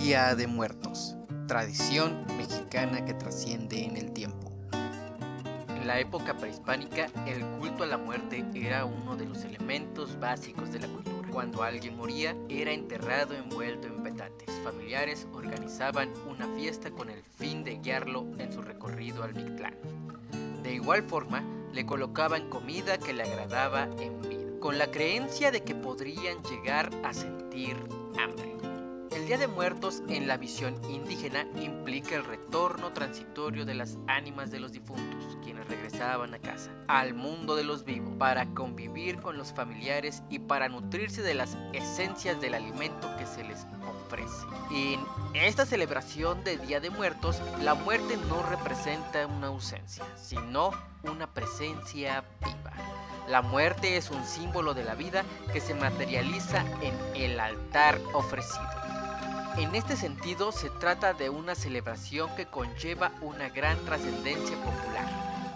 Día de Muertos, tradición mexicana que trasciende en el tiempo. En la época prehispánica, el culto a la muerte era uno de los elementos básicos de la cultura. Cuando alguien moría, era enterrado envuelto en petates. Familiares organizaban una fiesta con el fin de guiarlo en su recorrido al Mictlán. De igual forma, le colocaban comida que le agradaba en vida, con la creencia de que podrían llegar a sentir hambre. Día de Muertos en la visión indígena implica el retorno transitorio de las ánimas de los difuntos, quienes regresaban a casa, al mundo de los vivos, para convivir con los familiares y para nutrirse de las esencias del alimento que se les ofrece. En esta celebración de Día de Muertos, la muerte no representa una ausencia, sino una presencia viva. La muerte es un símbolo de la vida que se materializa en el altar ofrecido. En este sentido, se trata de una celebración que conlleva una gran trascendencia popular,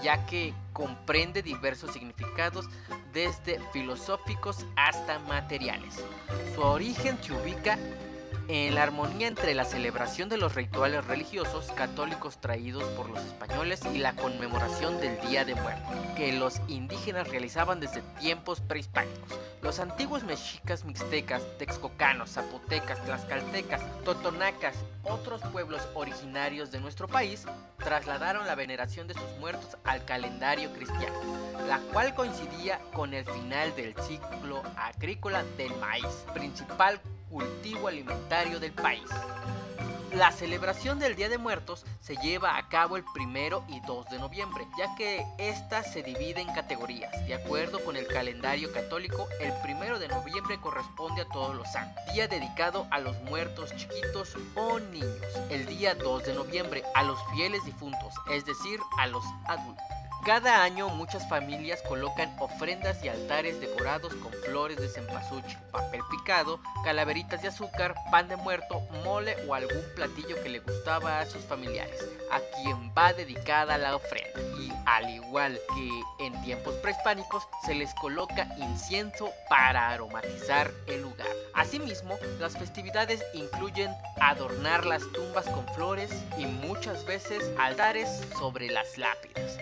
ya que comprende diversos significados desde filosóficos hasta materiales. Su origen se ubica en la armonía entre la celebración de los rituales religiosos católicos traídos por los españoles y la conmemoración del Día de Muertos, que los indígenas realizaban desde tiempos prehispánicos. Los antiguos mexicas, mixtecas, texcocanos, zapotecas, tlaxcaltecas, totonacas, otros pueblos originarios de nuestro país, trasladaron la veneración de sus muertos al calendario cristiano, la cual coincidía con el final del ciclo agrícola del maíz, principal cultivo alimentario del país. La celebración del Día de Muertos se lleva a cabo el primero y 2 de noviembre, ya que esta se divide en categorías. De acuerdo con el calendario católico, el primero de noviembre corresponde a todos los santos, día dedicado a los muertos chiquitos o niños. El día 2 de noviembre a los fieles difuntos, es decir, a los adultos. Cada año muchas familias colocan ofrendas y altares decorados con flores de cempasúchil, papel calaveritas de azúcar, pan de muerto, mole o algún platillo que le gustaba a sus familiares, a quien va dedicada la ofrenda. Y al igual que en tiempos prehispánicos, se les coloca incienso para aromatizar el lugar. Asimismo, las festividades incluyen adornar las tumbas con flores y muchas veces altares sobre las lápidas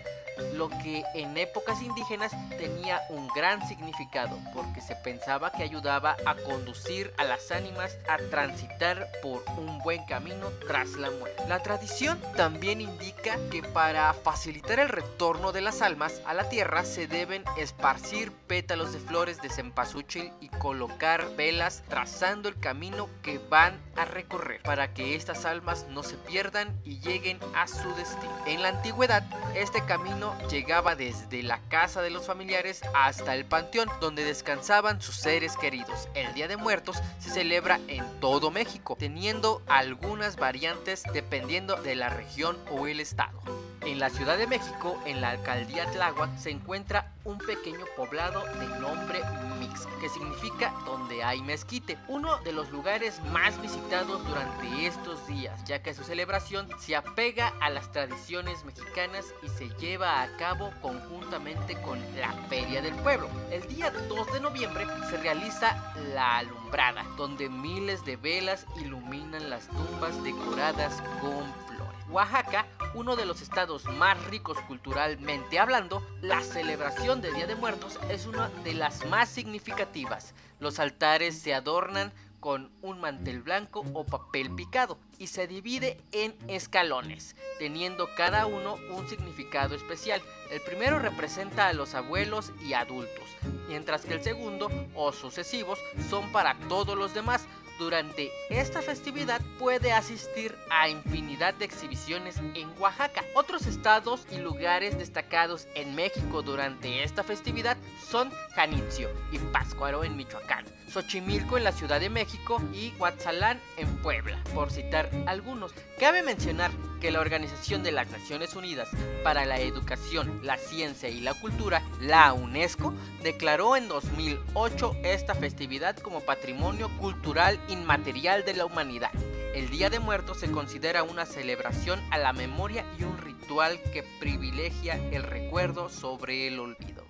lo que en épocas indígenas tenía un gran significado porque se pensaba que ayudaba a conducir a las ánimas a transitar por un buen camino tras la muerte. La tradición también indica que para facilitar el retorno de las almas a la tierra se deben esparcir pétalos de flores de cempasúchil y colocar velas trazando el camino que van recorrer para que estas almas no se pierdan y lleguen a su destino. En la antigüedad, este camino llegaba desde la casa de los familiares hasta el panteón donde descansaban sus seres queridos. El Día de Muertos se celebra en todo México, teniendo algunas variantes dependiendo de la región o el estado. En la Ciudad de México, en la alcaldía Tláhuac, se encuentra un pequeño poblado de nombre Mix, que significa donde hay mezquite, uno de los lugares más visitados durante estos días, ya que su celebración se apega a las tradiciones mexicanas y se lleva a cabo conjuntamente con la Feria del Pueblo. El día 2 de noviembre se realiza la alumbrada, donde miles de velas iluminan las tumbas decoradas con flores. Oaxaca uno de los estados más ricos culturalmente hablando, la celebración de Día de Muertos es una de las más significativas. Los altares se adornan con un mantel blanco o papel picado y se divide en escalones, teniendo cada uno un significado especial. El primero representa a los abuelos y adultos, mientras que el segundo o sucesivos son para todos los demás, durante esta festividad puede asistir a infinidad de exhibiciones en Oaxaca. Otros estados y lugares destacados en México durante esta festividad son Janitzio y Pátzcuaro en Michoacán, Xochimilco en la Ciudad de México y Huatzalán en Puebla, por citar algunos. Cabe mencionar que la Organización de las Naciones Unidas para la Educación, la Ciencia y la Cultura, la UNESCO, declaró en 2008 esta festividad como Patrimonio Cultural Inmaterial de la Humanidad. El Día de Muertos se considera una celebración a la memoria y un ritual que privilegia el recuerdo sobre el olvido.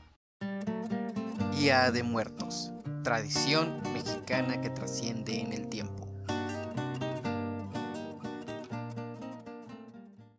Día de Muertos, tradición mexicana que trasciende en el tiempo.